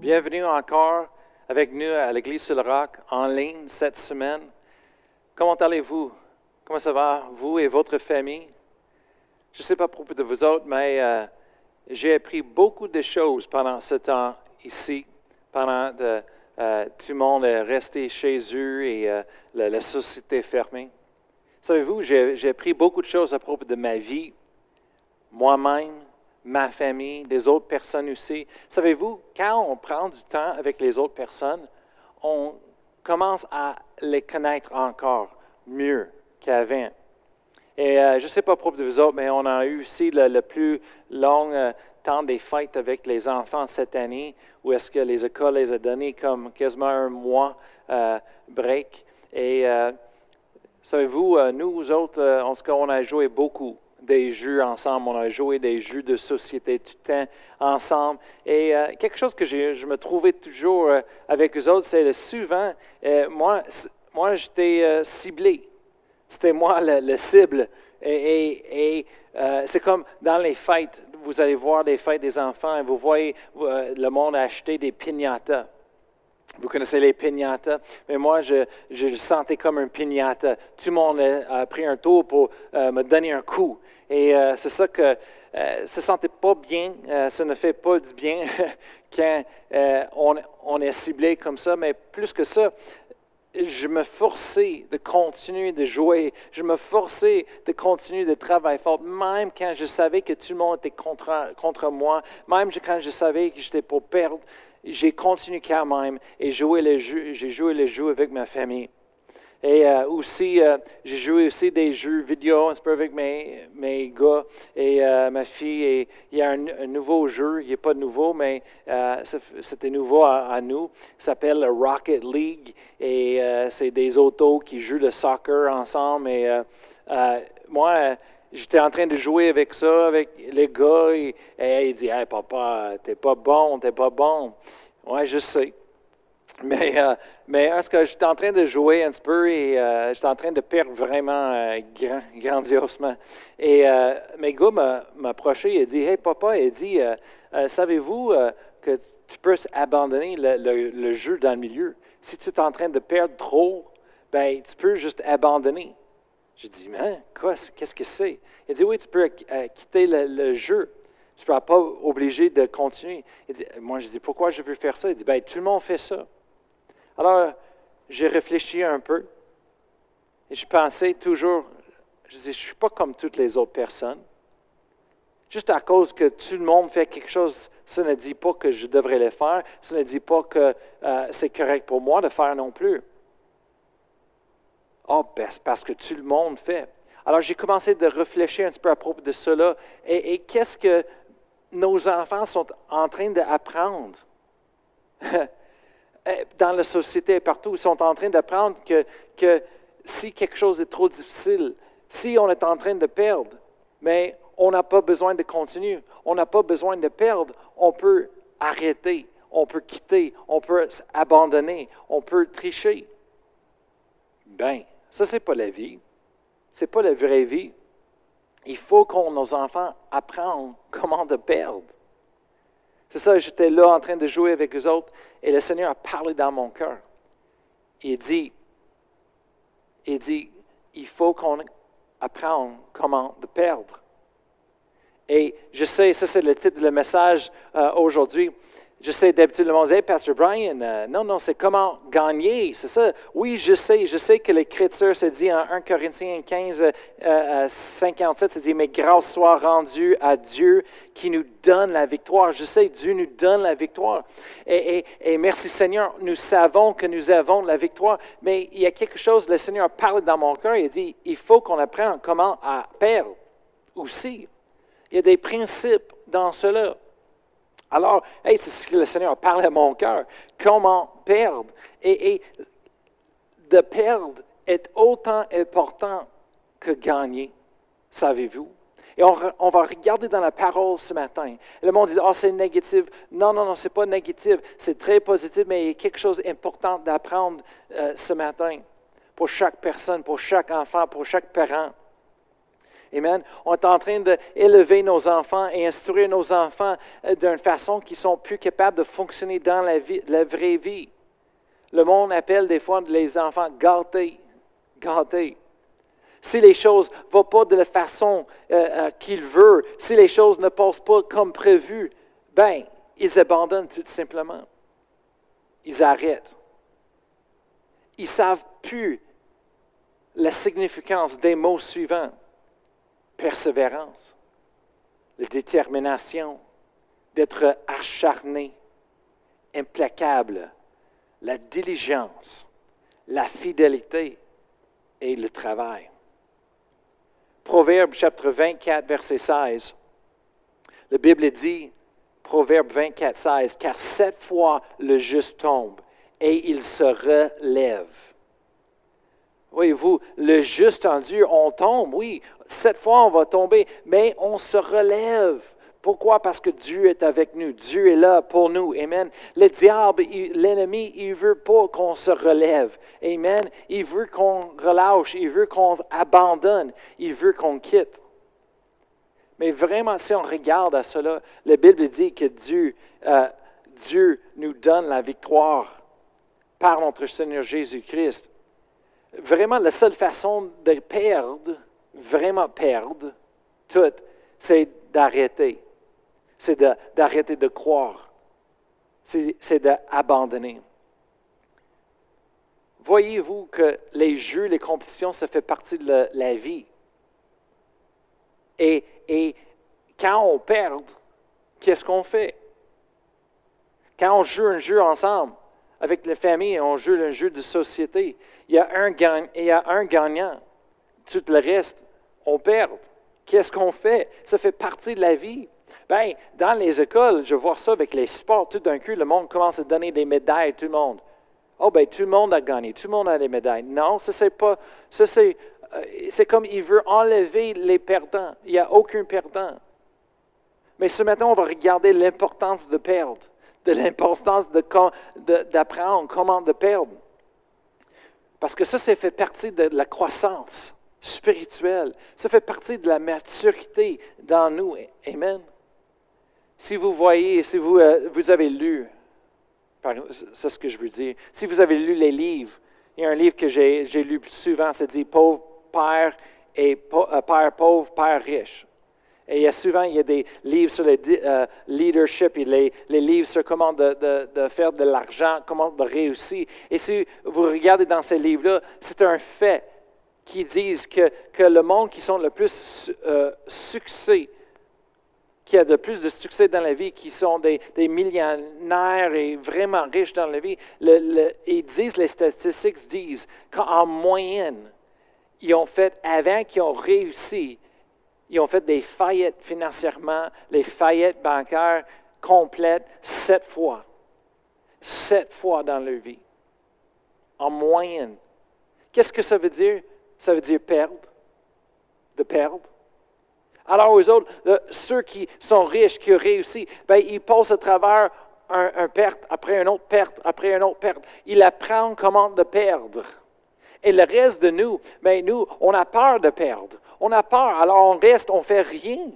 Bienvenue encore avec nous à l'Église sur le Roc en ligne cette semaine. Comment allez-vous? Comment ça va, vous et votre famille? Je ne sais pas à propos de vous autres, mais euh, j'ai appris beaucoup de choses pendant ce temps ici, pendant que euh, tout le monde est resté chez eux et euh, la, la société fermée. Savez-vous, j'ai appris beaucoup de choses à propos de ma vie, moi-même, ma famille, des autres personnes aussi. Savez-vous, quand on prend du temps avec les autres personnes, on commence à les connaître encore mieux qu'avant. Et euh, je ne sais pas à propos de vous autres, mais on a eu aussi le, plus long euh, temps des fêtes avec les enfants cette année, où est-ce que les écoles les ont donné comme quasiment un mois euh, break. Et savez-vous, nous autres, cas, on a joué beaucoup des jeux ensemble. On a joué des jeux de société tout le temps ensemble. Et euh, quelque chose que je me trouvais toujours euh, avec eux autres, c'est souvent, euh, moi, moi j'étais ciblé. C'était moi le, cible. Et, c'est comme dans les fêtes, vous allez voir les fêtes des enfants et vous voyez le monde acheter des piñatas. Vous connaissez les piñatas, mais moi, je, je, sentais comme un piñata. Tout le monde a, pris un tour pour me donner un coup. Et euh, c'est ça que euh, ne sentait pas bien, euh, ça ne fait pas du bien quand on, on, est ciblé comme ça, mais plus que ça, je me forçais de continuer de jouer, je me forçais de continuer de travailler fort, même quand je savais que tout le monde était contre, contre moi, même quand je savais que j'étais pour perdre, j'ai continué quand même et joué j'ai joué le jeu avec ma famille. Et euh, aussi, euh, j'ai joué aussi des jeux vidéo un peu avec mes, gars et euh, ma fille. Et il y a un, nouveau jeu, il n'est pas nouveau, mais c'était nouveau à, nous. Il s'appelle Rocket League. Et c'est des autos qui jouent le soccer ensemble. Et moi, j'étais en train de jouer avec ça, avec les gars. Et, il dit Hey, papa, t'es pas bon, t'es pas bon. Ouais, je sais. Mais, euh, mais est-ce que j'étais en train de jouer un petit peu et euh, j'étais en train de perdre vraiment euh, grand, grandiosement. Et mes gars m'approchaient et dit Hey papa, il dit Savez-vous que tu peux abandonner le, jeu dans le milieu? Si tu es en train de perdre trop, ben, tu peux juste abandonner. J'ai dit Mais quoi Qu'est-ce que c'est? Il dit Oui, tu peux quitter le, jeu. Tu ne seras pas obligé de continuer. Il dit, moi, je dis Pourquoi je veux faire ça? Il dit ben, Tout le monde fait ça. Alors, j'ai réfléchi un peu et je pensais toujours, je disais, je ne suis pas comme toutes les autres personnes. Juste à cause que tout le monde fait quelque chose, ça ne dit pas que je devrais le faire, ça ne dit pas que euh, c'est correct pour moi de faire non plus. Oh, ben, parce que tout le monde fait. Alors j'ai commencé de réfléchir un petit peu à propos de cela. et qu'est-ce que nos enfants sont en train d'apprendre? Eh, dans la société et partout, ils sont en train d'apprendre que, que si quelque chose est trop difficile, si on est en train de perdre, mais on n'a pas besoin de continuer, on n'a pas besoin de perdre, on peut arrêter, on peut quitter, on peut abandonner, on peut tricher. Ben, ça, ce n'est pas la vie. Ce n'est pas la vraie vie. Il faut que nos enfants apprennent comment de perdre. C'est ça, j'étais là en train de jouer avec les autres et le Seigneur a parlé dans mon cœur. Il dit, il dit, il faut qu'on apprenne comment de perdre. Et je sais, ça c'est le titre du message euh, aujourd'hui. Je sais, d'habitude, le monde dit, hey, Pastor Brian, euh, non, non, c'est comment gagner, c'est ça? Oui, je sais, je sais que l'Écriture se dit en 1 Corinthiens 15, 57, se dit, mais grâce soit rendue à Dieu qui nous donne la victoire. Je sais, Dieu nous donne la victoire. Et, et, merci Seigneur, nous savons que nous avons la victoire. Mais il y a quelque chose, le Seigneur parle dans mon cœur, il dit, il faut qu'on apprenne comment à perdre aussi. Il y a des principes dans cela. Alors, c'est ce que le Seigneur parle à mon cœur. Comment perdre? Et, de perdre est autant important que gagner, savez-vous? Et on, va regarder dans la parole ce matin. le monde dit, oh, c'est négatif. Non, non, non, ce n'est pas négatif. C'est très positif, mais il y a quelque chose d'important d'apprendre euh, ce matin pour chaque personne, pour chaque enfant, pour chaque parent. Amen. On est en train d'élever nos enfants et instruire nos enfants euh, d'une façon qu'ils sont plus capables de fonctionner dans la, vie, la vraie vie. Le monde appelle des fois les enfants gâtés, gâtés. Si les choses ne vont pas de la façon euh, euh, qu'il veut, si les choses ne passent pas comme prévu, ben, ils abandonnent tout simplement. Ils arrêtent. Ils ne savent plus la significance des mots suivants. Persévérance, la détermination, d'être acharné, implacable, la diligence, la fidélité et le travail. Proverbe chapitre 24, verset 16. La Bible dit, Proverbe 24, 16, car sept fois le juste tombe et il se relève. Voyez-vous, le juste en Dieu, on tombe, oui, sept fois on va tomber, mais on se relève. Pourquoi? Parce que Dieu est avec nous. Dieu est là pour nous. Amen. Le diable, l'ennemi, il veut pas qu'on se relève. Amen. Il veut qu'on relâche. Il veut qu'on abandonne. Il veut qu'on quitte. Mais vraiment, si on regarde à cela, la Bible dit que Dieu, euh, Dieu nous donne la victoire par notre Seigneur Jésus-Christ. Vraiment, la seule façon de perdre, vraiment perdre, tout, c'est d'arrêter c'est d'arrêter de, croire, c'est d'abandonner. Voyez-vous que les jeux, les compétitions, ça fait partie de la, vie. Et, quand on perd, qu'est-ce qu'on fait? Quand on joue un jeu ensemble, avec la famille, on joue un jeu de société, il y a un, il y a un gagnant. Tout le reste, on perd. Qu'est-ce qu'on fait? Ça fait partie de la vie. Bien, dans les écoles, je vois ça avec les sports. Tout d'un coup, le monde commence à donner des médailles à tout le monde. Oh, ben, tout le monde a gagné, tout le monde a des médailles. Non, ça, c'est pas. Ça, c'est, euh, c'est comme il veut enlever les perdants. Il n'y a aucun perdant. Mais ce matin, on va regarder l'importance de perdre, de l'importance d'apprendre comment de perdre. Parce que ça, ça fait partie de la croissance spirituelle. Ça fait partie de la maturité dans nous. Amen. Si vous voyez, si vous, euh, vous avez lu, c'est ce que je veux dire, si vous avez lu les livres, il y a un livre que j'ai lu souvent, c'est dit Pauvre Père et euh, Père pauvre, Père riche. Et il y a souvent il y a des livres sur le euh, leadership les, livres sur comment de, faire de l'argent, comment de réussir. Et si vous regardez dans ces livres-là, c'est un fait qui disent que, que le monde qui sont le plus succès qui a de plus de succès dans la vie, qui sont des, millionnaires et vraiment riches dans la vie, ils disent, les statistiques disent qu'en moyenne, ils ont fait, avant qu'ils ont réussi, ils ont fait des faillites financièrement, les faillites bancaires complètes sept fois. Sept fois dans leur vie. En moyenne. Qu'est-ce que ça veut dire? Ça veut dire perdre. De perdre. Alors aux autres, ceux qui sont riches, qui ont réussi, ben, ils passent à travers un, perte après une autre perte, après une autre perte. Ils apprennent comment de perdre. Et le reste de nous, ben, nous, on a peur de perdre. On a peur, alors on reste, on ne fait rien.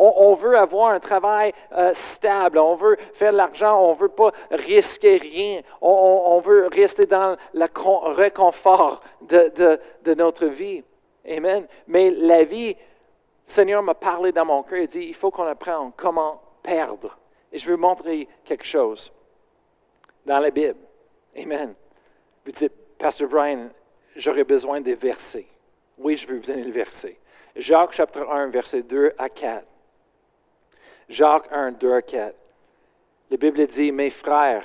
On, veut avoir un travail euh, stable, on veut faire de l'argent, on ne veut pas risquer rien, on, veut rester dans le réconfort de, notre vie. Amen. Mais la vie, le Seigneur m'a parlé dans mon cœur et dit, il faut qu'on apprenne comment perdre. Et je veux montrer quelque chose dans la Bible. Amen. Vous dites, Pasteur Brian, j'aurais besoin des versets. Oui, je vais vous donner le verset. Jacques chapitre 1, verset 2 à 4. Jacques 1, 2 à 4. La Bible dit, mes frères,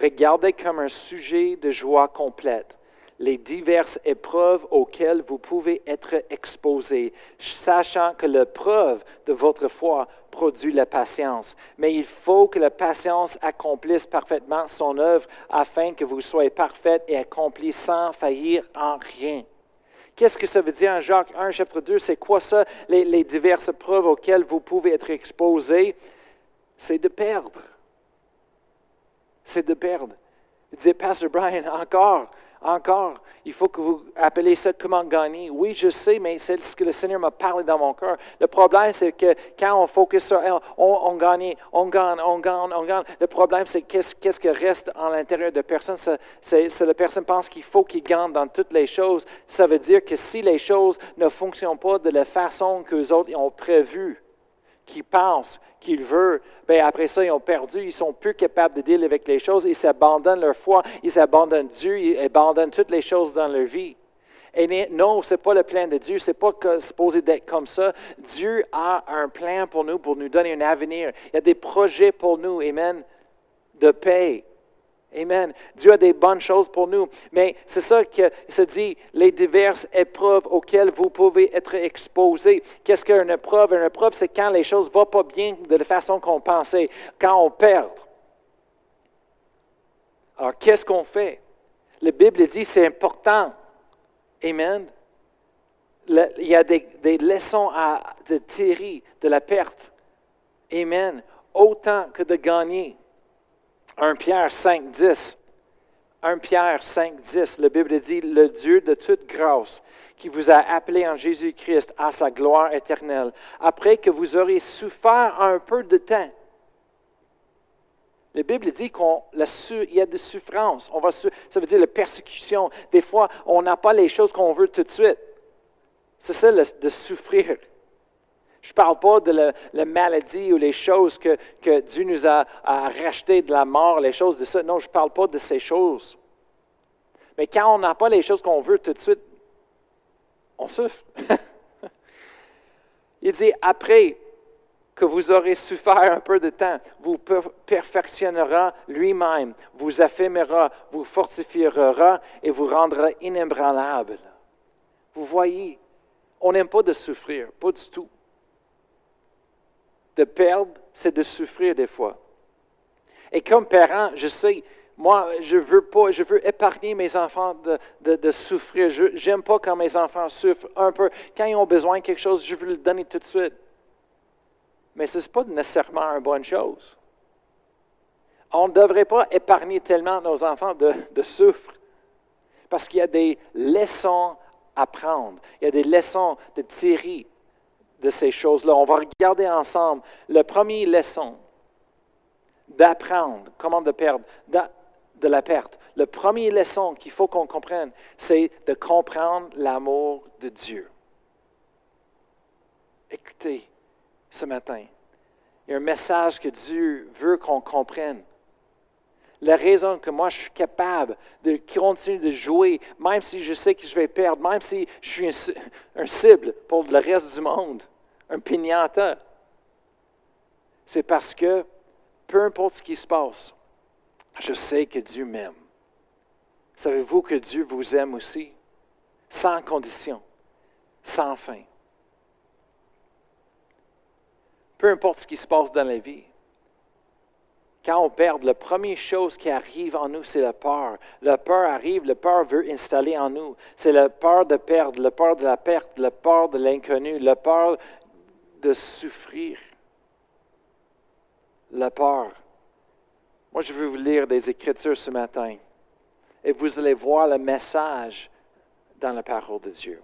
regardez comme un sujet de joie complète les diverses épreuves auxquelles vous pouvez être exposés, sachant que la preuve de votre foi produit la patience. Mais il faut que la patience accomplisse parfaitement son œuvre afin que vous soyez parfaite et accomplie sans faillir en rien. Qu'est-ce que ça veut dire en Jacques 1, chapitre 2? C'est quoi ça, les, diverses preuves auxquelles vous pouvez être exposés? C'est de perdre. C'est de perdre. Il disait, Pastor Brian, encore, encore, il faut que vous appelez ça comment gagner. Oui, je sais, mais c'est ce que le Seigneur m'a parlé dans mon cœur. Le problème, c'est que quand on focus sur on, on gagne, on gagne, on gagne, on gagne. Le problème, c'est qu'est-ce, qu'est-ce qui reste à l'intérieur de personne. C'est la personne pense qu'il faut qu'il gagne dans toutes les choses. Ça veut dire que si les choses ne fonctionnent pas de la façon que les autres ont prévu, qui pensent qu'ils veulent, bien après ça, ils ont perdu, ils sont plus capables de dealer avec les choses, ils s'abandonnent leur foi, ils abandonnent Dieu, ils abandonnent toutes les choses dans leur vie. Et non, ce n'est pas le plan de Dieu, ce n'est pas supposé d'être comme ça. Dieu a un plan pour nous, pour nous donner un avenir. Il y a des projets pour nous, Amen, de paix, Amen. Dieu a des bonnes choses pour nous. Mais c'est ça que se dit, les diverses épreuves auxquelles vous pouvez être exposés. Qu'est-ce qu'une épreuve? Une épreuve, c'est quand les choses ne vont pas bien de la façon qu'on pensait, quand on perd. Alors, qu'est-ce qu'on fait? La Bible dit c'est important. Amen. il y a des, leçons à de tirer de la perte. Amen. Autant que de gagner. 1 Pierre 5, 10. 1 Pierre 5, 10, la Bible dit, le Dieu de toute grâce, qui vous a appelé en Jésus-Christ à sa gloire éternelle, après que vous aurez souffert un peu de temps. La Bible dit qu'il y a des souffrances. On va, ça veut dire la persécution. Des fois, on n'a pas les choses qu'on veut tout de suite. C'est ça, de souffrir. Je ne parle pas de la, maladie ou les choses que, Dieu nous a, rachetées de la mort, les choses de ça. Non, je ne parle pas de ces choses. Mais quand on n'a pas les choses qu'on veut tout de suite, on souffre. Il dit, après que vous aurez souffert un peu de temps, vous perfectionnera lui-même, vous affermira, vous fortifiera et vous rendra inébranlable. Vous voyez, on n'aime pas de souffrir, pas du tout de perdre, c'est de souffrir des fois. Et comme parent, je sais, moi, je veux pas, je veux épargner mes enfants de, souffrir. Je n'aime pas quand mes enfants souffrent un peu. Quand ils ont besoin de quelque chose, je veux le donner tout de suite. Mais ce n'est pas nécessairement une bonne chose. On ne devrait pas épargner tellement nos enfants de, de souffre. Parce qu'il y a des leçons à prendre. Il y a des leçons de tirer de ces choses-là. On va regarder ensemble le premier leçon d'apprendre comment de perdre, de, la perte. Le premier leçon qu'il faut qu'on comprenne, c'est de comprendre l'amour de Dieu. Écoutez, ce matin, il y a un message que Dieu veut qu'on comprenne. La raison que moi je suis capable de continuer de jouer, même si je sais que je vais perdre, même si je suis un cible pour le reste du monde, un pignata. C'est parce que, peu importe ce qui se passe, je sais que Dieu m'aime. Savez-vous que Dieu vous aime aussi? Sans condition, sans fin. Peu importe ce qui se passe dans la vie, quand on perd, la première chose qui arrive en nous, c'est la peur. La peur arrive, la peur veut installer en nous. C'est la peur de perdre, la peur de la perte, la peur de l'inconnu, la peur de souffrir, la peur. Moi, je veux vous lire des Écritures ce matin et vous allez voir le message dans la parole de Dieu.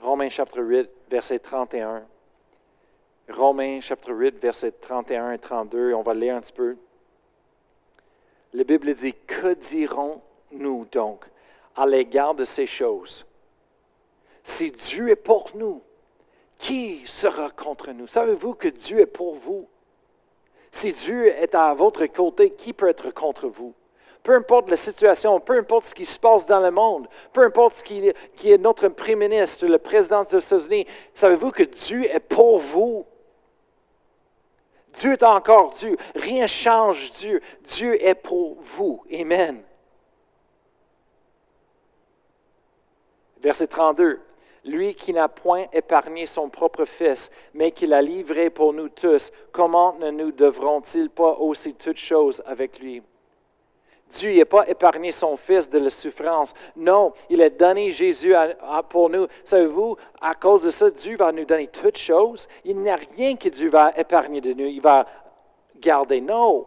Romains chapitre 8, verset 31. Romains chapitre 8, verset 31 et 32, on va lire un petit peu. La Bible dit, que dirons-nous donc à l'égard de ces choses? Si Dieu est pour nous, qui sera contre nous? Savez-vous que Dieu est pour vous? Si Dieu est à votre côté, qui peut être contre vous? Peu importe la situation, peu importe ce qui se passe dans le monde, peu importe ce qui, est notre Premier ministre, le président des États-Unis, savez-vous que Dieu est pour vous? Dieu est encore Dieu. Rien change Dieu. Dieu est pour vous. Amen. Verset 32 lui qui n'a point épargné son propre Fils, mais qui l'a livré pour nous tous, comment ne nous devrons-ils pas aussi toutes choses avec lui? Dieu n'a pas épargné son Fils de la souffrance. Non, il a donné Jésus pour nous. Savez-vous, à cause de ça, Dieu va nous donner toutes choses. Il n'y a rien que Dieu va épargner de nous. Il va garder. Non.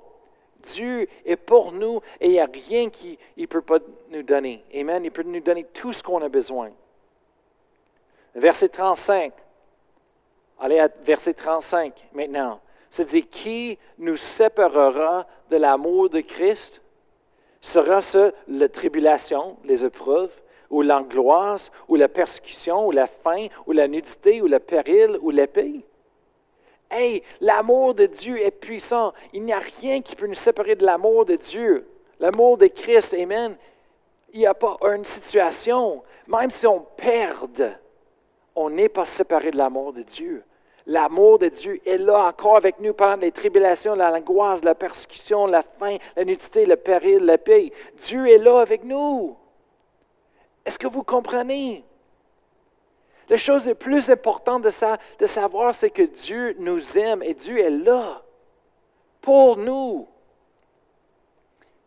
Dieu est pour nous et il n'y a rien qu'il ne peut pas nous donner. Amen. Il peut nous donner tout ce qu'on a besoin. Verset 35. Allez à verset 35 maintenant. C'est dit, qui nous séparera de l'amour de Christ? Sera-ce la tribulation, les épreuves, ou l'angoisse, ou la persécution, ou la faim, ou la nudité, ou le péril, ou l'épée? Hey, l'amour de Dieu est puissant. Il n'y a rien qui peut nous séparer de l'amour de Dieu. L'amour de Christ, Amen. Il n'y a pas une situation, même si on perd, on n'est pas séparé de l'amour de Dieu. L'amour de Dieu est là encore avec nous pendant les tribulations, l'angoisse, la persécution, la faim, la nudité, le péril, la paix. Dieu est là avec nous. Est-ce que vous comprenez? La chose la plus importante de, ça, de savoir, c'est que Dieu nous aime et Dieu est là pour nous.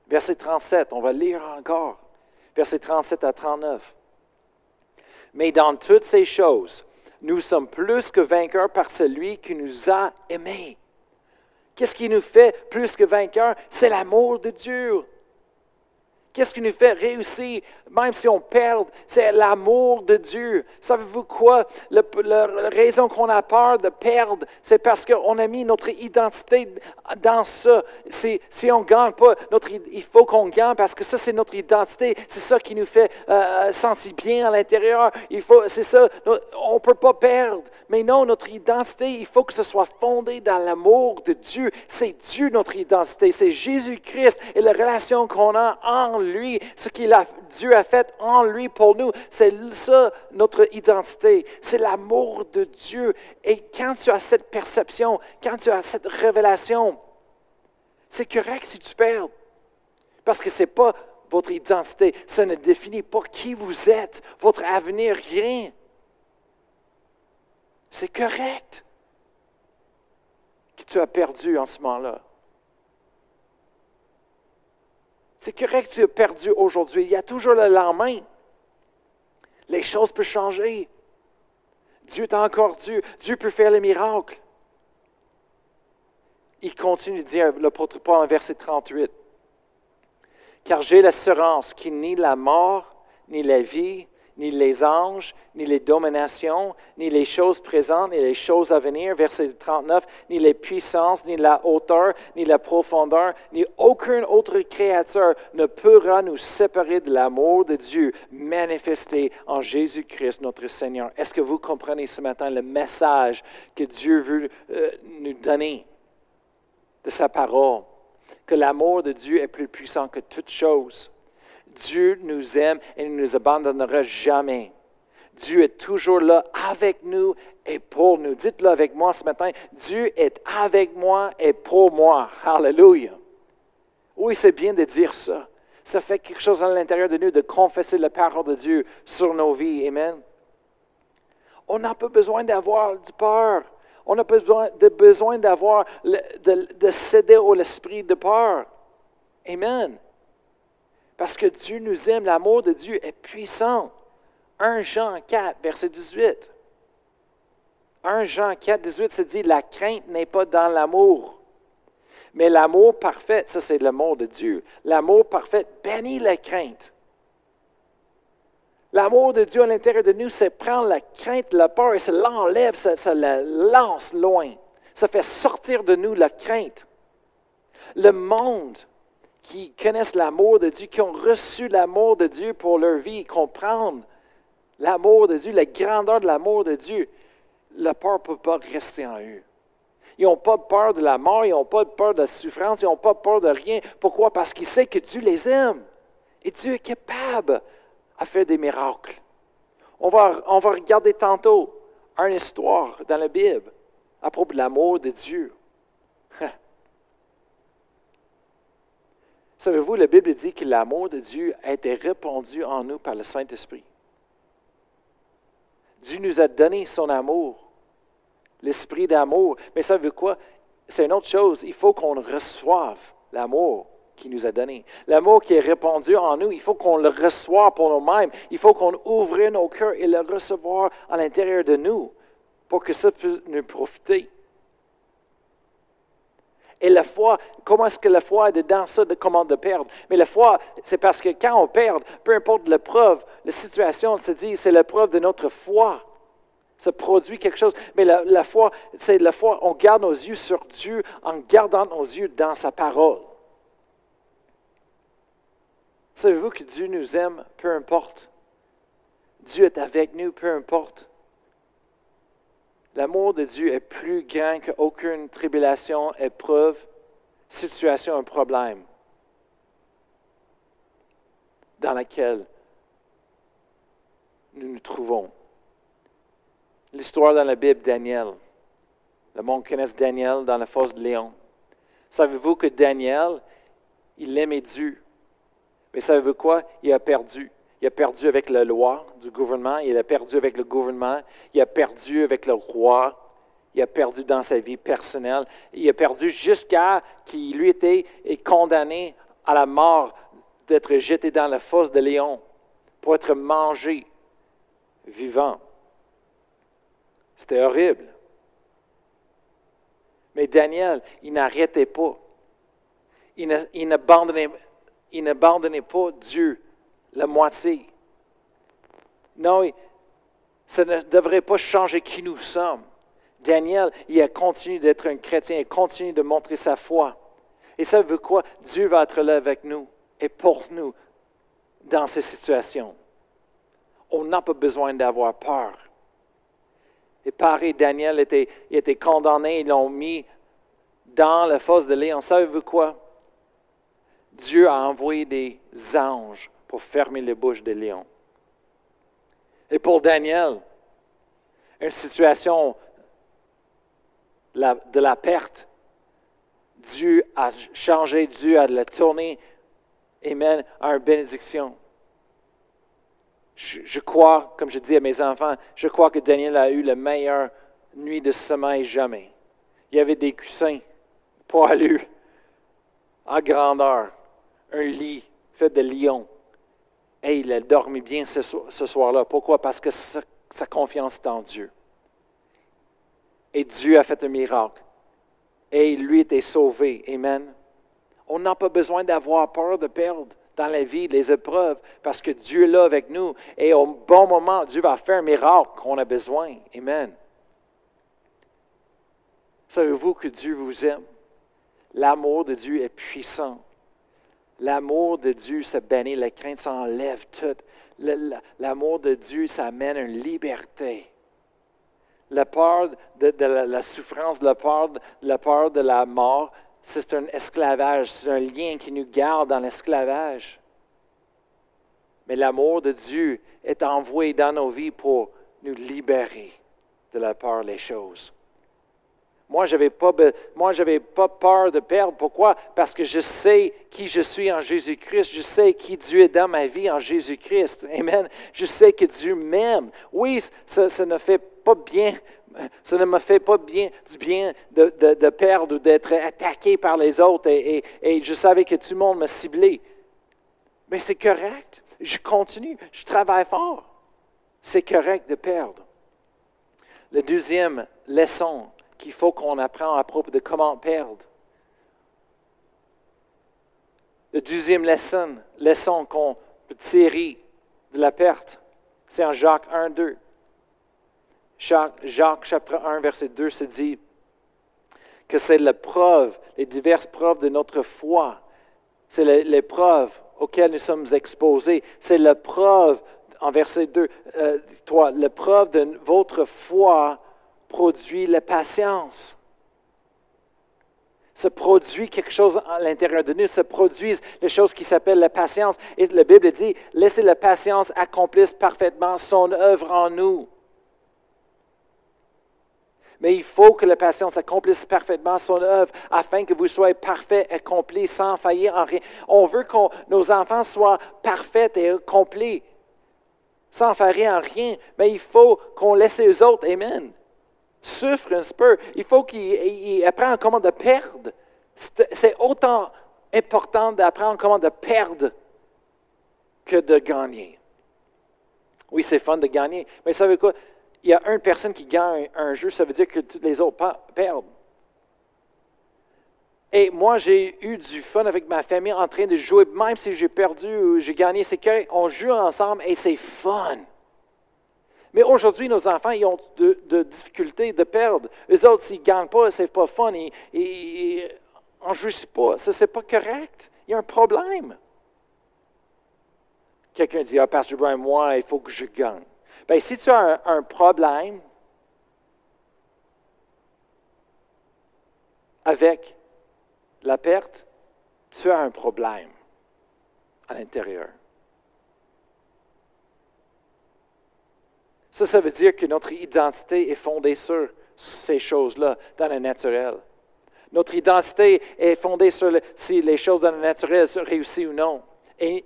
Verset 37, on va lire encore. Verset 37 à 39. Mais dans toutes ces choses, nous sommes plus que vainqueurs par celui qui nous a aimés. Qu'est-ce qui nous fait plus que vainqueurs? C'est l'amour de Dieu. Qu'est-ce qui nous fait réussir, même si on perd? C'est l'amour de Dieu. Savez-vous quoi? la raison qu'on a peur de perdre, c'est parce qu'on a mis notre identité dans ça. Si on ne gagne pas, notre, il faut qu'on gagne parce que ça, c'est notre identité. C'est ça qui nous fait euh, sentir bien à l'intérieur. C'est ça. On ne peut pas perdre. Mais non, notre identité, il faut que ce soit fondé dans l'amour de Dieu. C'est Dieu notre identité. C'est Jésus-Christ et la relation qu'on a en lui, ce que Dieu a fait en lui pour nous. C'est ça notre identité. C'est l'amour de Dieu. Et quand tu as cette perception, quand tu as cette révélation, c'est correct si tu perds. Parce que ce n'est pas votre identité. Ça ne définit pas qui vous êtes, votre avenir, rien. C'est correct que tu as perdu en ce moment-là. C'est correct tu as perdu aujourd'hui. Il y a toujours le lendemain. Les choses peuvent changer. Dieu est encore Dieu. Dieu peut faire les miracles. Il continue de dire, l'apôtre Paul en verset 38, Car j'ai l'assurance qu'il ni la mort, ni la vie, ni les anges, ni les dominations, ni les choses présentes, ni les choses à venir, verset 39, ni les puissances, ni la hauteur, ni la profondeur, ni aucune autre créature ne pourra nous séparer de l'amour de Dieu manifesté en Jésus-Christ notre Seigneur. Est-ce que vous comprenez ce matin le message que Dieu veut euh, nous donner de sa parole? Que l'amour de Dieu est plus puissant que toute chose Dieu nous aime et ne nous abandonnera jamais. Dieu est toujours là avec nous et pour nous. Dites-le avec moi ce matin. Dieu est avec moi et pour moi. Alléluia. Oui, c'est bien de dire ça. Ça fait quelque chose à l'intérieur de nous de confesser la parole de Dieu sur nos vies. Amen. On n'a pas besoin d'avoir du peur. On n'a pas besoin, de d'avoir, de, de céder au l'esprit de peur. Amen. Parce que Dieu nous aime, l'amour de Dieu est puissant. 1 Jean 4, verset 18. 1 Jean 4, 18 se dit, la crainte n'est pas dans l'amour. Mais l'amour parfait, ça c'est l'amour de Dieu. L'amour parfait bénit la crainte. L'amour de Dieu à l'intérieur de nous, c'est prendre la crainte, la peur et ça l'enlève, ça la lance loin. Ça fait sortir de nous la crainte. Le monde qui connaissent l'amour de Dieu, qui ont reçu l'amour de Dieu pour leur vie, comprennent l'amour de Dieu, la grandeur de l'amour de Dieu, la peur ne peut pas rester en eux. Ils n'ont pas peur de la mort, ils n'ont pas peur de la souffrance, ils n'ont pas peur de rien. Pourquoi? Parce qu'ils savent que Dieu les aime. Et Dieu est capable à faire des miracles. On va, on va regarder tantôt une histoire dans la Bible à propos de l'amour de Dieu. Savez-vous, la Bible dit que l'amour de Dieu a été répandu en nous par le Saint-Esprit. Dieu nous a donné son amour, l'esprit d'amour. Mais savez-vous quoi? C'est une autre chose. Il faut qu'on reçoive l'amour qu'il nous a donné. L'amour qui est répandu en nous, il faut qu'on le reçoive pour nous-mêmes. Il faut qu'on ouvre nos cœurs et le recevoir à l'intérieur de nous pour que ça puisse nous profiter. Et la foi, comment est-ce que la foi est dans ça de comment de perdre? Mais la foi, c'est parce que quand on perd, peu importe l'épreuve, la situation, on se dit, c'est l'épreuve de notre foi. Ça produit quelque chose. Mais la, la foi, c'est la foi, on garde nos yeux sur Dieu en gardant nos yeux dans sa parole. Savez-vous que Dieu nous aime, peu importe? Dieu est avec nous, peu importe. L'amour de Dieu est plus grand qu'aucune tribulation, épreuve, situation, un problème dans laquelle nous nous trouvons. L'histoire dans la Bible, Daniel. Le monde connaît Daniel dans la fosse de Léon. Savez-vous que Daniel, il aimait Dieu. Mais savez-vous quoi? Il a perdu. Il a perdu avec la loi du gouvernement, il a perdu avec le gouvernement, il a perdu avec le roi, il a perdu dans sa vie personnelle, il a perdu jusqu'à qu'il lui était condamné à la mort d'être jeté dans la fosse de Léon pour être mangé vivant. C'était horrible. Mais Daniel, il n'arrêtait pas. Il n'abandonnait pas Dieu la moitié. Non, ça ne devrait pas changer qui nous sommes. Daniel, il a continué d'être un chrétien, il continue de montrer sa foi. Et ça veut quoi? Dieu va être là avec nous et pour nous dans ces situations. On n'a pas besoin d'avoir peur. Et pareil, Daniel était, était condamné, ils l'ont mis dans la fosse de Léon. Savez-vous quoi? Dieu a envoyé des anges pour fermer les bouches des lions. Et pour Daniel, une situation de la perte, Dieu a changé, Dieu a le tourné, Amen, à une bénédiction. Je, crois, comme je dis à mes enfants, je crois que Daniel a eu la meilleure nuit de sommeil jamais. Il y avait des coussins poilus, à grandeur, un lit fait de lions, il a dormi bien ce, soir-là. Pourquoi? Parce que sa, confiance est en Dieu. Et Dieu a fait un miracle. Et lui était sauvé. Amen. On n'a pas besoin d'avoir peur de perdre dans la vie les épreuves parce que Dieu est là avec nous. Et au bon moment, Dieu va faire un miracle qu'on a besoin. Amen. Savez-vous que Dieu vous aime? L'amour de Dieu est puissant. L'amour de Dieu, ça bénit, la crainte, ça enlève tout. L'amour de Dieu, ça amène une liberté. La peur de, la, souffrance, la peur, la peur de la mort, c'est un esclavage, c'est un lien qui nous garde dans l'esclavage. Mais l'amour de Dieu est envoyé dans nos vies pour nous libérer de la peur des choses. Moi, je n'avais pas, pas peur de perdre. Pourquoi? Parce que je sais qui je suis en Jésus-Christ. Je sais qui Dieu est dans ma vie en Jésus-Christ. Amen. Je sais que Dieu m'aime. Oui, ça, ne fait pas bien. Ça ne me fait pas bien, du bien de, perdre ou d'être attaqué par les autres. Et, et je savais que tout le monde me ciblait. Mais c'est correct. Je continue. Je travaille fort. C'est correct de perdre. La deuxième leçon qu'il faut qu'on apprenne à propos de comment perdre. La deuxième leçon, leçon qu'on peut tirer de la perte, c'est en Jacques 1, 2. Jacques, Jacques chapitre 1, verset 2 se dit que c'est la preuve, les diverses preuves de notre foi. C'est l'épreuve auxquelles nous sommes exposés. C'est la preuve, en verset 2, euh, 3, la preuve de votre foi produit la patience. Se produit quelque chose à l'intérieur de nous, se produisent les choses qui s'appellent la patience. Et la Bible dit, laissez la patience accomplir parfaitement son œuvre en nous. Mais il faut que la patience accomplisse parfaitement son œuvre afin que vous soyez parfaits, accomplis, sans faillir en rien. On veut que nos enfants soient parfaits et accomplis, sans faillir en rien. Mais il faut qu'on laisse les autres. Amen souffre un peu, il faut qu'il apprenne comment de perdre. C'est autant important d'apprendre comment de perdre que de gagner. Oui, c'est fun de gagner, mais ça veut quoi? Il y a une personne qui gagne un jeu, ça veut dire que tous les autres perdent. Et moi, j'ai eu du fun avec ma famille en train de jouer, même si j'ai perdu ou j'ai gagné, c'est qu'on joue ensemble et c'est fun. Mais aujourd'hui, nos enfants, ils ont de, difficultés de perdre. Les autres, s'ils ne gagnent pas, c'est pas fun. Ils ne jouissent pas. Ça, c'est pas correct. Il y a un problème. Quelqu'un dit, ah, Pasteur Brian, moi, il faut que je gagne. Bien, si tu as un problème avec la perte, tu as un problème à l'intérieur. Ça, ça veut dire que notre identité est fondée sur ces choses-là dans le naturel. Notre identité est fondée sur si les choses dans le naturel réussissent ou non. Et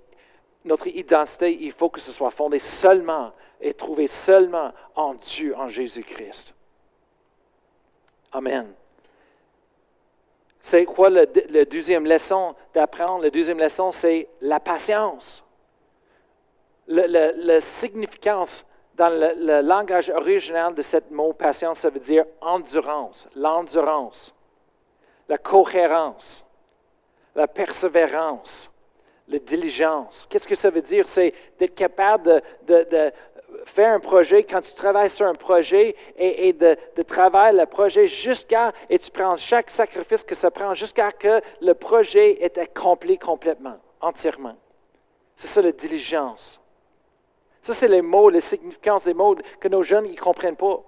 notre identité, il faut que ce soit fondé seulement et trouvé seulement en Dieu, en Jésus-Christ. Amen. C'est quoi la deuxième leçon d'apprendre? La deuxième leçon, c'est la patience. La significance dans le, langage original de ce mot patience, ça veut dire endurance, l'endurance, la cohérence, la persévérance, la diligence. Qu'est-ce que ça veut dire? C'est d'être capable de, faire un projet, quand tu travailles sur un projet et, de, de, travailler le projet jusqu'à, et tu prends chaque sacrifice que ça prend jusqu'à que le projet est accompli complètement, entièrement. C'est ça la diligence. Ça, c'est les mots, les significances des mots que nos jeunes ne comprennent pas.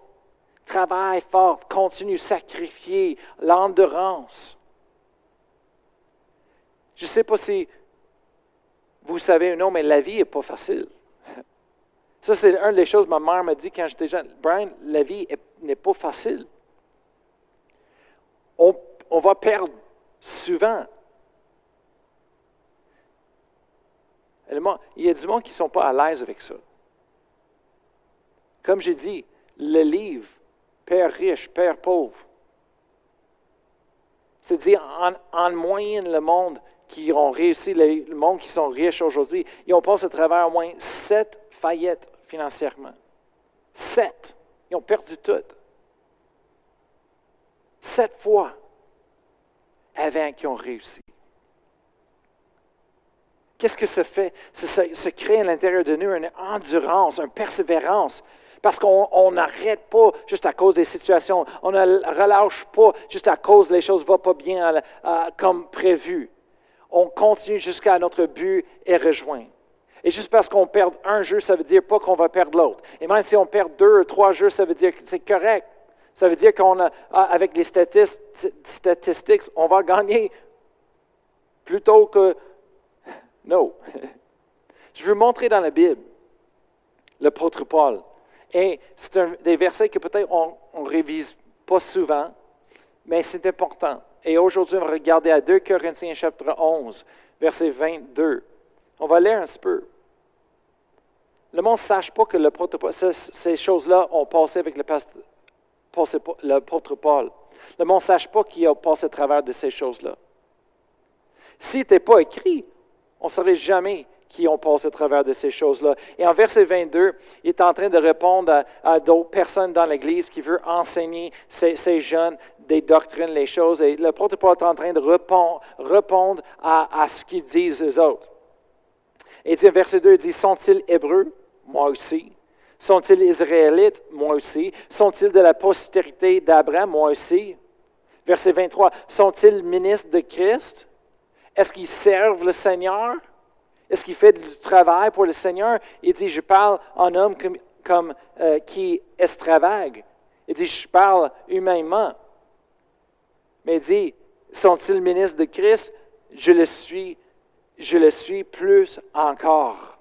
Travail fort, continue, sacrifier, l'endurance. Je ne sais pas si vous savez ou non, mais la vie n'est pas facile. Ça, c'est une des choses que ma mère m'a dit quand j'étais jeune. Brian, la vie n'est pas facile. On, on va perdre souvent. Il y a du monde qui ne sont pas à l'aise avec ça. Comme j'ai dit, le livre, Père riche, Père pauvre. C'est-à-dire, en, moyenne, le monde qui ont réussi, le, monde qui sont riches aujourd'hui, ils ont passé à travers au moins sept faillettes financièrement. Sept. Ils ont perdu tout. Sept fois avant qu'ils ont réussi. Qu'est-ce que ça fait? Ça, se crée à l'intérieur de nous une endurance, une persévérance. Parce qu'on n'arrête pas juste à cause des situations. On ne relâche pas juste à cause les choses ne vont pas bien comme prévu. On continue jusqu'à notre but et rejoint. Et juste parce qu'on perd un jeu, ça veut dire pas qu'on va perdre l'autre. Et même si on perd deux ou trois jeux, ça veut dire que c'est correct. Ça veut dire qu'on avec les statistiques, on va gagner plutôt que non. Je veux montrer dans la Bible l'apôtre Paul. Et c'est un des versets que peut-être on ne révise pas souvent, mais c'est important. Et aujourd'hui, on va regarder à 2 Corinthiens chapitre 11, verset 22. On va lire un petit peu. Le monde ne sache pas que ces choses-là ont passé avec l'apôtre Paul. Le monde ne sache pas qu'il a passé à travers de ces choses-là. S'il n'était pas écrit, on ne saurait jamais qui ont passé à travers de ces choses-là. Et en verset 22, il est en train de répondre à, d'autres personnes dans l'Église qui veulent enseigner ces, jeunes des doctrines, les choses. Et le Paul est en train de répondre, à, ce qu'ils disent eux autres. Et dit, verset 2, il dit, sont-ils hébreux? Moi aussi. Sont-ils israélites? Moi aussi. Sont-ils de la postérité d'Abraham? Moi aussi. Verset 23, sont-ils ministres de Christ? Est-ce qu'ils servent le Seigneur? Est-ce qu'il fait du travail pour le Seigneur? Il dit, je parle en homme comme, euh, qui. Il dit, je parle humainement. Mais il dit, sont-ils ministres de Christ? Je le suis, je le suis plus encore.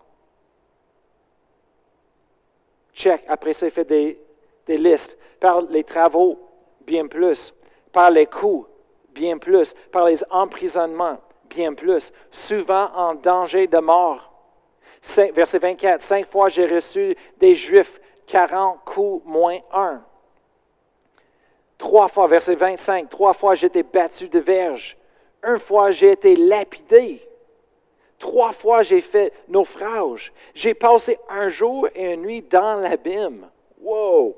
Check. Après ça, il fait des, des listes. Par les travaux, bien plus. Par les coûts, bien plus. Par les emprisonnements, bien plus, souvent en danger de mort. verset 24, cinq fois j'ai reçu des Juifs 40 coups moins un. Trois fois, verset 25, trois fois j'ai été battu de verge. Une fois j'ai été lapidé. Trois fois j'ai fait naufrage. J'ai passé un jour et une nuit dans l'abîme. Wow!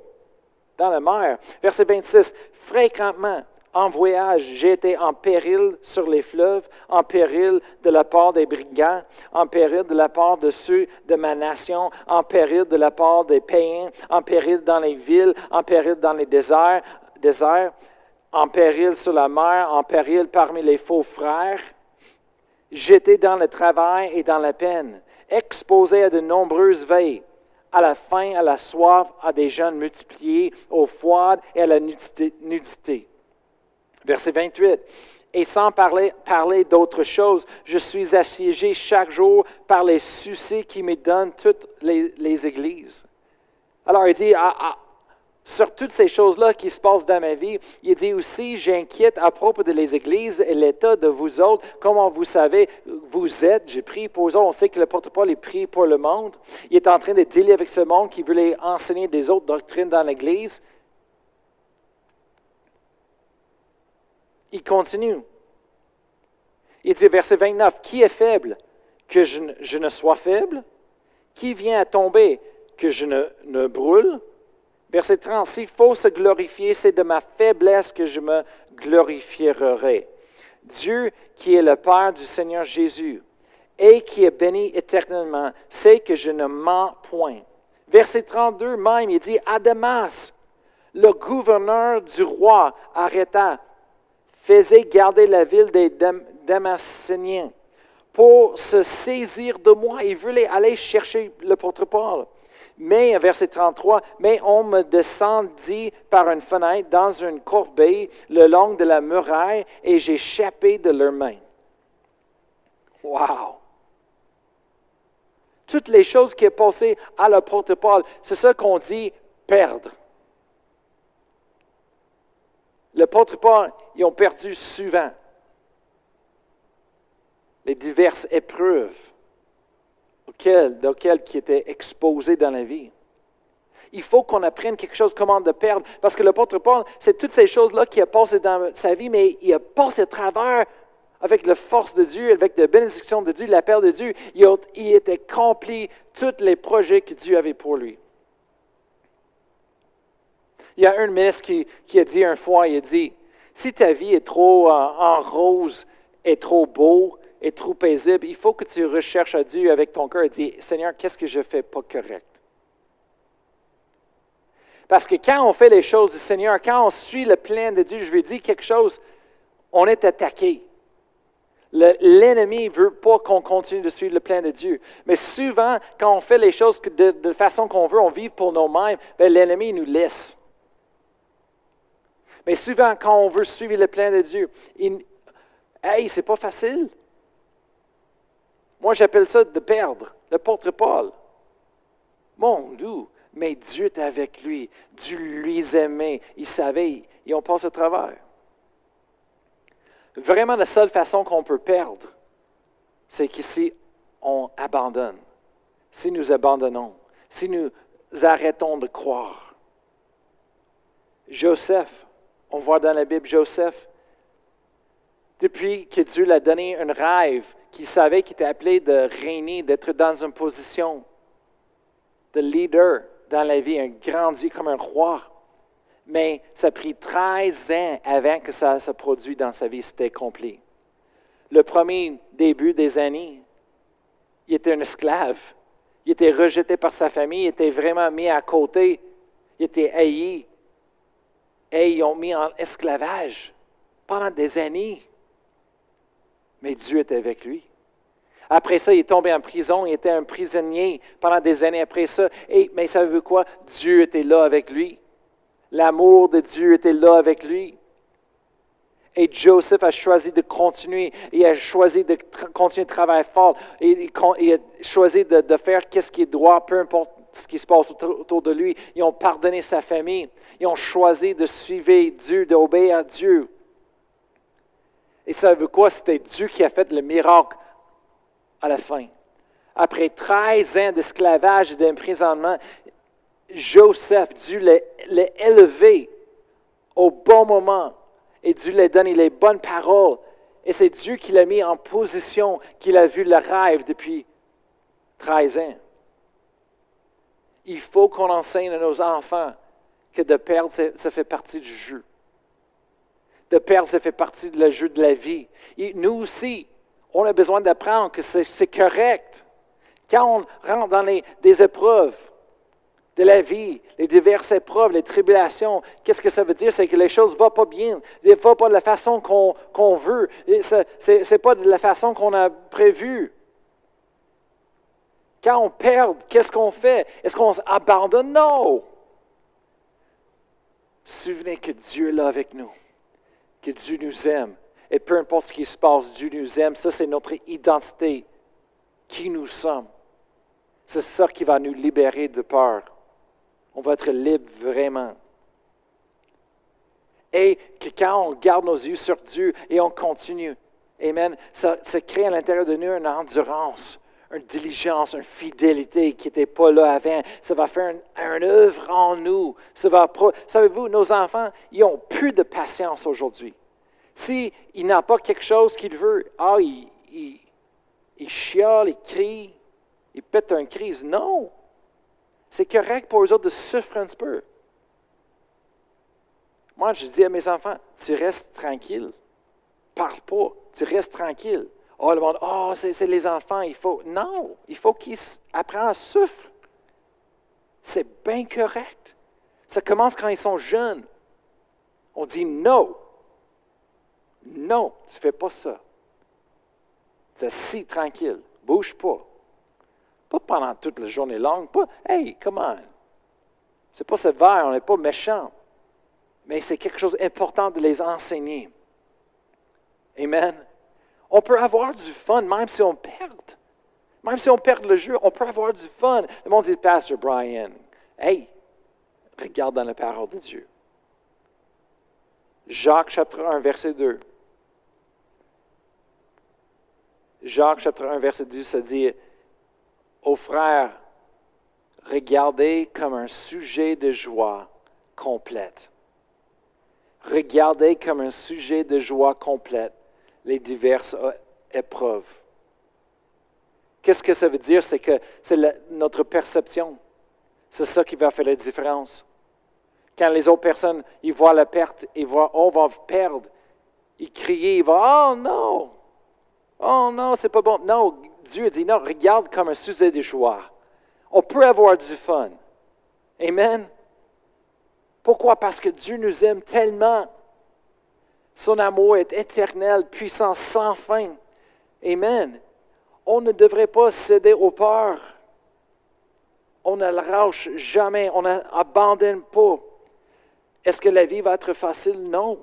Dans la mer. Verset 26, fréquemment en voyage, j'ai été en péril sur les fleuves, en péril de la part des brigands, en péril de la part de ceux de ma nation, en péril de la part des païens, en péril dans les villes, en péril dans les déserts, déserts en péril sur la mer, en péril parmi les faux frères. J'étais dans le travail et dans la peine, exposé à de nombreuses veilles, à la faim, à la soif, à des jeûnes multipliés, au froid et à la nudité. Verset 28. Et sans parler, parler d'autre chose, je suis assiégé chaque jour par les soucis qui me donnent toutes les, églises. Alors il dit, ah, ah, sur toutes ces choses-là qui se passent dans ma vie, il dit aussi, j'inquiète à propos de les églises et l'état de vous autres. Comment vous savez, vous êtes, j'ai pris pour eux. On sait que le porte-parole est pris pour le monde. Il est en train de dealer avec ce monde qui voulait enseigner des autres doctrines dans l'Église. Il continue. Il dit, verset 29, Qui est faible que je ne, sois faible? Qui vient à tomber que je ne, brûle? Verset 30, S'il faut se glorifier, c'est de ma faiblesse que je me glorifierai. Dieu, qui est le Père du Seigneur Jésus et qui est béni éternellement, sait que je ne mens point. Verset 32 même, il dit, à Damas, le gouverneur du roi arrêta faisait garder la ville des Damascéniens pour se saisir de moi. Il voulait aller chercher le porte-parole. Mais, verset 33, mais on me descendit par une fenêtre dans une corbeille le long de la muraille et j'ai échappé de leurs mains. Wow! Toutes les choses qui sont passées à la porte-parole, c'est ça qu'on dit perdre. Le porte-parole, ils ont perdu souvent les diverses épreuves auxquelles, auxquelles étaient exposés dans la vie. Il faut qu'on apprenne quelque chose, comment de perdre. Parce que le Paul, c'est toutes ces choses-là qui a passé dans sa vie, mais il a passé à travers avec la force de Dieu, avec la bénédiction de Dieu, la paix de Dieu. Il, a, il accompli tous les projets que Dieu avait pour lui. Il y a un ministre qui, a dit un fois, il a dit, si ta vie est trop en, en rose, est trop beau, est trop paisible, il faut que tu recherches à Dieu avec ton cœur et dis, Seigneur, qu'est-ce que je fais pas correct? Parce que quand on fait les choses du Seigneur, quand on suit le plan de Dieu, je veux dire quelque chose, on est attaqué. L'ennemi ne veut pas qu'on continue de suivre le plan de Dieu. Mais souvent, quand on fait les choses de, de façon qu'on veut, on vit pour nous-mêmes, ben, l'ennemi nous laisse. Mais souvent, quand on veut suivre le plan de Dieu, il, hey, c'est pas facile. Moi, j'appelle ça de perdre, porte Paul. Mon Dieu, mais Dieu est avec lui. Dieu lui aimait. Il savait, et on passe à travers. Vraiment, la seule façon qu'on peut perdre, c'est que si on abandonne, si nous abandonnons, si nous arrêtons de croire. Joseph, on voit dans la Bible Joseph, depuis que Dieu l'a donné un rêve, qu'il savait qu'il était appelé de régner, d'être dans une position de leader dans la vie, un grandi comme un roi. Mais ça a pris 13 ans avant que ça se produise dans sa vie, c'était accompli. Le premier début des années, il était un esclave. Il était rejeté par sa famille, il était vraiment mis à côté, il était haï. Et ils ont mis en esclavage pendant des années. Mais Dieu était avec lui. Après ça, il est tombé en prison, il était un prisonnier pendant des années après ça. Et, mais ça veut quoi? Dieu était là avec lui. L'amour de Dieu était là avec lui. Et Joseph a choisi de continuer. Il a choisi de continuer de travailler fort. Il a choisi de, faire ce qui est droit, peu importe ce qui se passe autour de lui. Ils ont pardonné sa famille. Ils ont choisi de suivre Dieu, d'obéir à Dieu. Et ça veut quoi? C'était Dieu qui a fait le miracle à la fin. Après 13 ans d'esclavage et d'emprisonnement, Joseph, Dieu l'a élevé au bon moment et Dieu lui a donné les bonnes paroles. Et c'est Dieu qui l'a mis en position, qu'il a vu le rêve depuis 13 ans. Il faut qu'on enseigne à nos enfants que de perdre, ça fait partie du jeu. De perdre, ça fait partie le jeu de la vie. Nous aussi, on a besoin d'apprendre que c'est correct. Quand on rentre dans les, des épreuves de la vie, les diverses épreuves, les tribulations, qu'est-ce que ça veut dire? C'est que les choses ne vont pas bien, ne vont pas de la façon qu'on veut, ce n'est pas de la façon qu'on a prévu. Quand on perd, qu'est-ce qu'on fait? Est-ce qu'on s'abandonne? Non! Souvenez que Dieu est là avec nous, que Dieu nous aime. Et peu importe ce qui se passe, Dieu nous aime. Ça, c'est notre identité, qui nous sommes. C'est ça qui va nous libérer de peur. On va être libre vraiment. Et que quand on garde nos yeux sur Dieu et on continue, Amen, ça, ça crée à l'intérieur de nous une endurance, une diligence, une fidélité qui n'était pas là avant. Ça va faire une, œuvre en nous. Savez-vous, nos enfants, ils ont plus de patience aujourd'hui. S'ils n'ont pas quelque chose qu'ils veulent, ah, ils chiolent, ils crient, ils pètent une crise. Non! C'est correct pour eux autres de souffrir un peu. Moi, je dis à mes enfants, tu restes tranquille. Parle pas. Tu restes tranquille. Oh, le monde, oh, c'est les enfants, il faut. Non, il faut qu'ils apprennent à souffrir. C'est bien correct. Ça commence quand ils sont jeunes. On dit non. Non, tu ne fais pas ça. C'est si tranquille. Bouge pas. Pas pendant toute la journée longue. Pas, hey, come on. C'est pas sévère, on n'est pas méchant. Mais c'est quelque chose d'important de les enseigner. Amen. On peut avoir du fun même si on perd. Même si on perd le jeu, on peut avoir du fun. Le monde dit, Pastor Brian, hey, regarde dans la parole de Dieu. Jacques chapitre 1, verset 2. Jacques chapitre 1, verset 2, ça dit, aux frères, regardez comme un sujet de joie complète. Regardez comme un sujet de joie complète les diverses euh, épreuves. Qu'est-ce que ça veut dire? C'est que c'est notre perception. C'est ça qui va faire la différence. Quand les autres personnes, ils voient la perte, ils voient, oh, on va perdre, ils crient, ils vont, oh non, oh non, c'est pas bon. Non, Dieu dit, non, regarde comme un sujet de joie. On peut avoir du fun. Amen? Pourquoi? Parce que Dieu nous aime tellement. Son amour est éternel, puissant, sans fin. Amen. On ne devrait pas céder aux peurs. On ne lâche jamais, on n'abandonne pas. Est-ce que la vie va être facile? Non.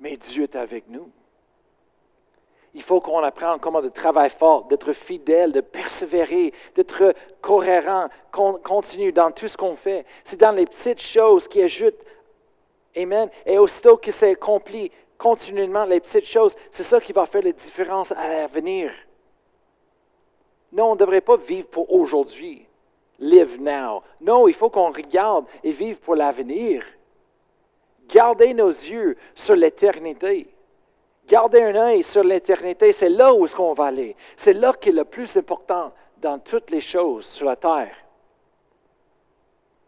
Mais Dieu est avec nous. Il faut qu'on apprenne comment de travailler fort, d'être fidèle, de persévérer, d'être cohérent, qu'on dans tout ce qu'on fait. C'est dans les petites choses qui ajoutent. Amen. Et aussitôt que c'est accompli, continuellement les petites choses, c'est ça qui va faire la différence à l'avenir. Non, on ne devrait pas vivre pour aujourd'hui. Live now. Non, il faut qu'on regarde et vive pour l'avenir. Gardez nos yeux sur l'éternité. Gardez un œil sur l'éternité. C'est là où est-ce qu'on va aller. C'est là qui est le plus important dans toutes les choses sur la terre.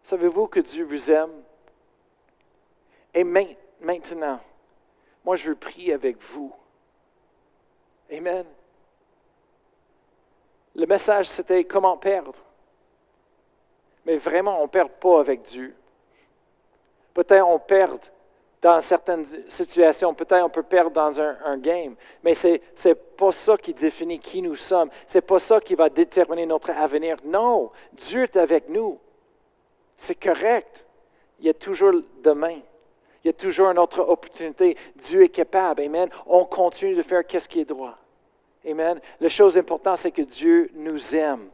Savez-vous que Dieu vous aime? Et maintenant, moi, je veux prier avec vous. Amen. Le message, c'était comment perdre. Mais vraiment, on ne perd pas avec Dieu. Peut-être on perd dans certaines situations, peut-être on peut perdre dans un, game, mais ce n'est pas ça qui définit qui nous sommes. Ce n'est pas ça qui va déterminer notre avenir. Non, Dieu est avec nous. C'est correct. Il y a toujours demain. Il y a toujours une autre opportunité. Dieu est capable. Amen. On continue de faire ce qui est droit. Amen. La chose importante, c'est que Dieu nous aime.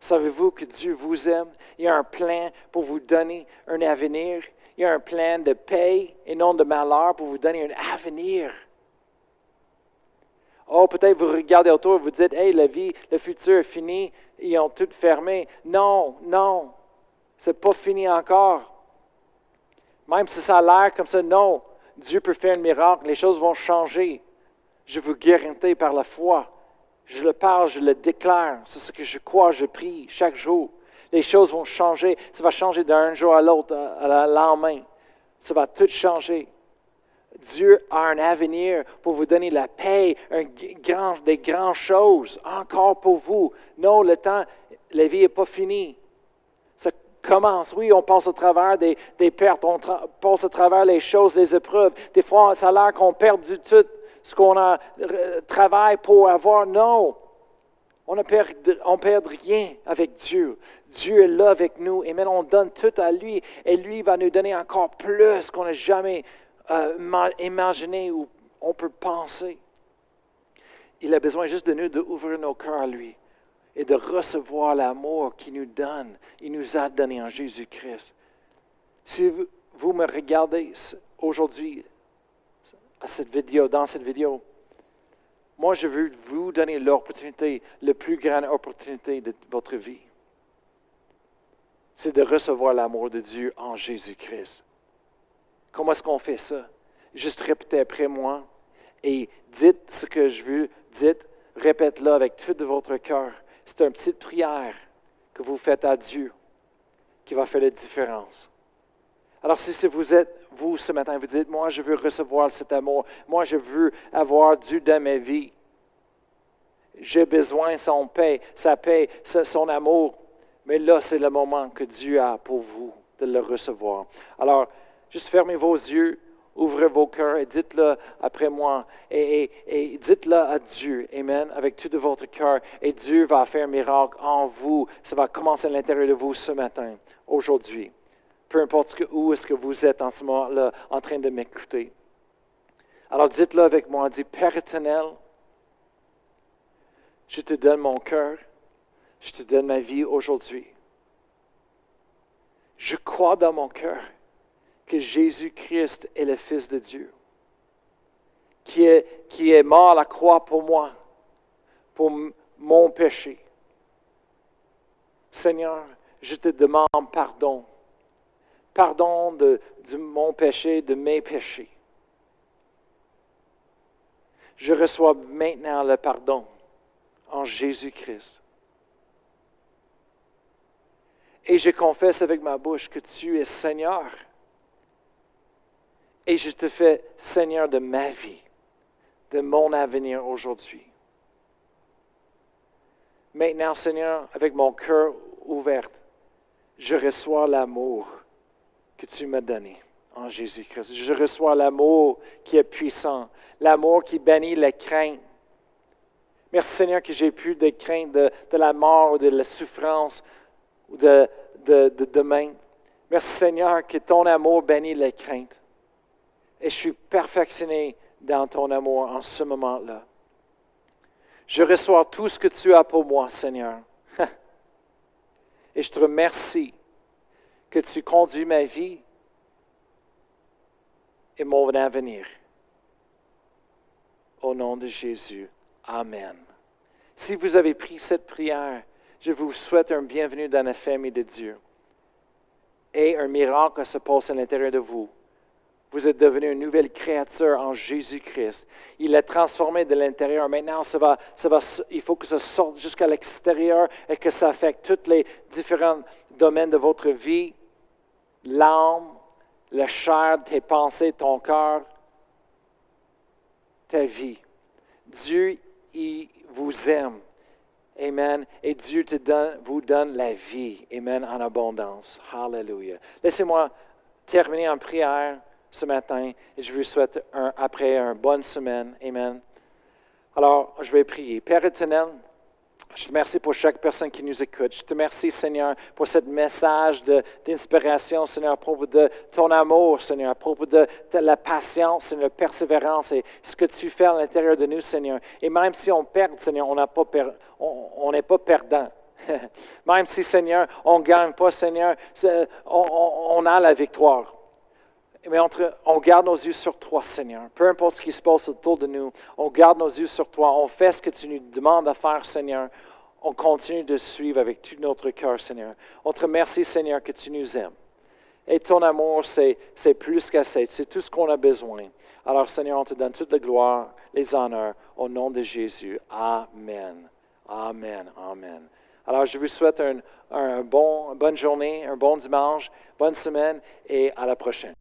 Savez-vous que Dieu vous aime? Il y a un plan pour vous donner un avenir. Il y a un plan de paix et non de malheur pour vous donner un avenir. Oh, peut-être vous regardez autour et vous dites, hey, la vie, le futur est fini, ils ont tout fermé. Non, non, c'est pas fini encore. Même si ça a l'air comme ça, non, Dieu peut faire un miracle, les choses vont changer. Je vous garantis par la foi. Je le parle, je le déclare. C'est ce que je crois, je prie chaque jour. Les choses vont changer. Ça va changer d'un jour à l'autre, à la lendemain. Ça va tout changer. Dieu a un avenir pour vous donner la paix, des grandes choses encore pour vous. Non, le temps, la vie n'est pas finie. Commence. Oui, on passe au travers des, pertes, on passe au travers les choses, les épreuves. Des fois, ça a l'air qu'on perd du tout ce qu'on a euh, travaillé pour avoir. Non. On ne perd, on perd rien avec Dieu. Dieu est là avec nous et maintenant on donne tout à lui et lui va nous donner encore plus qu'on n'a jamais euh, imaginé ou on peut penser. Il a besoin juste de nous d'ouvrir nos cœurs à lui et de recevoir l'amour qu'il nous donne. Il nous a donné en Jésus-Christ. Si vous, me regardez aujourd'hui à cette vidéo, dans cette vidéo, moi, je veux vous donner l'opportunité, la plus grande opportunité de votre vie. C'est de recevoir l'amour de Dieu en Jésus-Christ. Comment est-ce qu'on fait ça? Juste répétez après moi et dites ce que je veux, dites, répète-le avec tout de votre cœur. C'est une petite prière que vous faites à Dieu qui va faire la différence. Alors si vous êtes, vous ce matin, vous dites, moi je veux recevoir cet amour, moi je veux avoir Dieu dans ma vie. J'ai besoin de son paix, sa paix, son amour. Mais là, c'est le moment que Dieu a pour vous de le recevoir. Alors, juste fermez vos yeux, ouvrez vos cœurs et dites-le après moi. Et, dites-le à Dieu. Amen. Avec tout de votre cœur. Et Dieu va faire un miracle en vous. Ça va commencer à l'intérieur de vous ce matin, aujourd'hui peu importe où est-ce que vous êtes en ce moment-là en train de m'écouter. Alors dites-le avec moi, dit Père éternel, je te donne mon cœur, je te donne ma vie aujourd'hui. Je crois dans mon cœur Jésus-Christ est le Fils de Dieu, qui est, qui est mort à la croix pour moi, pour mon péché. Seigneur, je te demande pardon pardon de, mon péché, de mes péchés. Je reçois maintenant le pardon en Jésus-Christ. Et je confesse avec ma bouche que tu es Seigneur. Et je te fais Seigneur de ma vie, de mon avenir aujourd'hui. Maintenant, Seigneur, avec mon cœur ouvert, je reçois l'amour que tu m'as donné en Jésus-Christ. Je reçois l'amour qui est puissant, l'amour qui bénit la crainte. Merci Seigneur que j'ai plus de crainte de, la mort ou de la souffrance ou de, de, demain. Merci Seigneur que ton amour bénit la crainte. Et je suis perfectionné dans ton amour en ce moment-là. Je reçois tout ce que tu as pour moi, Seigneur. Et je te remercie que tu conduis ma vie et mon avenir. Au nom de Jésus. Amen. Si vous avez pris cette prière, je vous souhaite un bienvenue dans la famille de Dieu et un miracle se passe à l'intérieur de vous. Vous êtes devenu une nouvelle créature en Jésus-Christ. Il est transformé de l'intérieur. Maintenant, ça va, ça va, il faut que ça sorte jusqu'à l'extérieur et que ça affecte tous les différents domaines de votre vie l'âme, le chair, tes pensées, ton cœur, ta vie. Dieu, il vous aime. Amen. Et Dieu te donne, vous donne la vie. Amen. En abondance. Hallelujah. Laissez-moi terminer en prière ce matin et je vous souhaite après une bonne semaine. Amen. Alors, je vais prier. Père éternel, je te remercie pour chaque personne qui nous écoute. Je te remercie, Seigneur, pour ce message d'inspiration, Seigneur, à propos de ton amour, Seigneur, à propos de, la patience, Seigneur, la persévérance et ce que tu fais à l'intérieur de nous, Seigneur. Et même si on perd, Seigneur, on n'est pas perdant. même si, Seigneur, on ne gagne pas, Seigneur, on a la victoire. Mais on garde nos yeux sur toi, Seigneur. Peu importe ce qui se passe autour de nous, on garde nos yeux sur toi. On fait ce que tu nous demandes de faire, Seigneur. On continue de suivre avec tout notre cœur, Seigneur. On te remercie, Seigneur, que tu nous aimes. Et ton amour, c'est, plus qu'assez. C'est tout ce qu'on a besoin. Alors, Seigneur, on te donne toute la gloire, les honneurs, au nom de Jésus. Amen. Amen. Amen. Alors, je vous souhaite un bon, une bonne journée, un bon dimanche, bonne semaine et à la prochaine.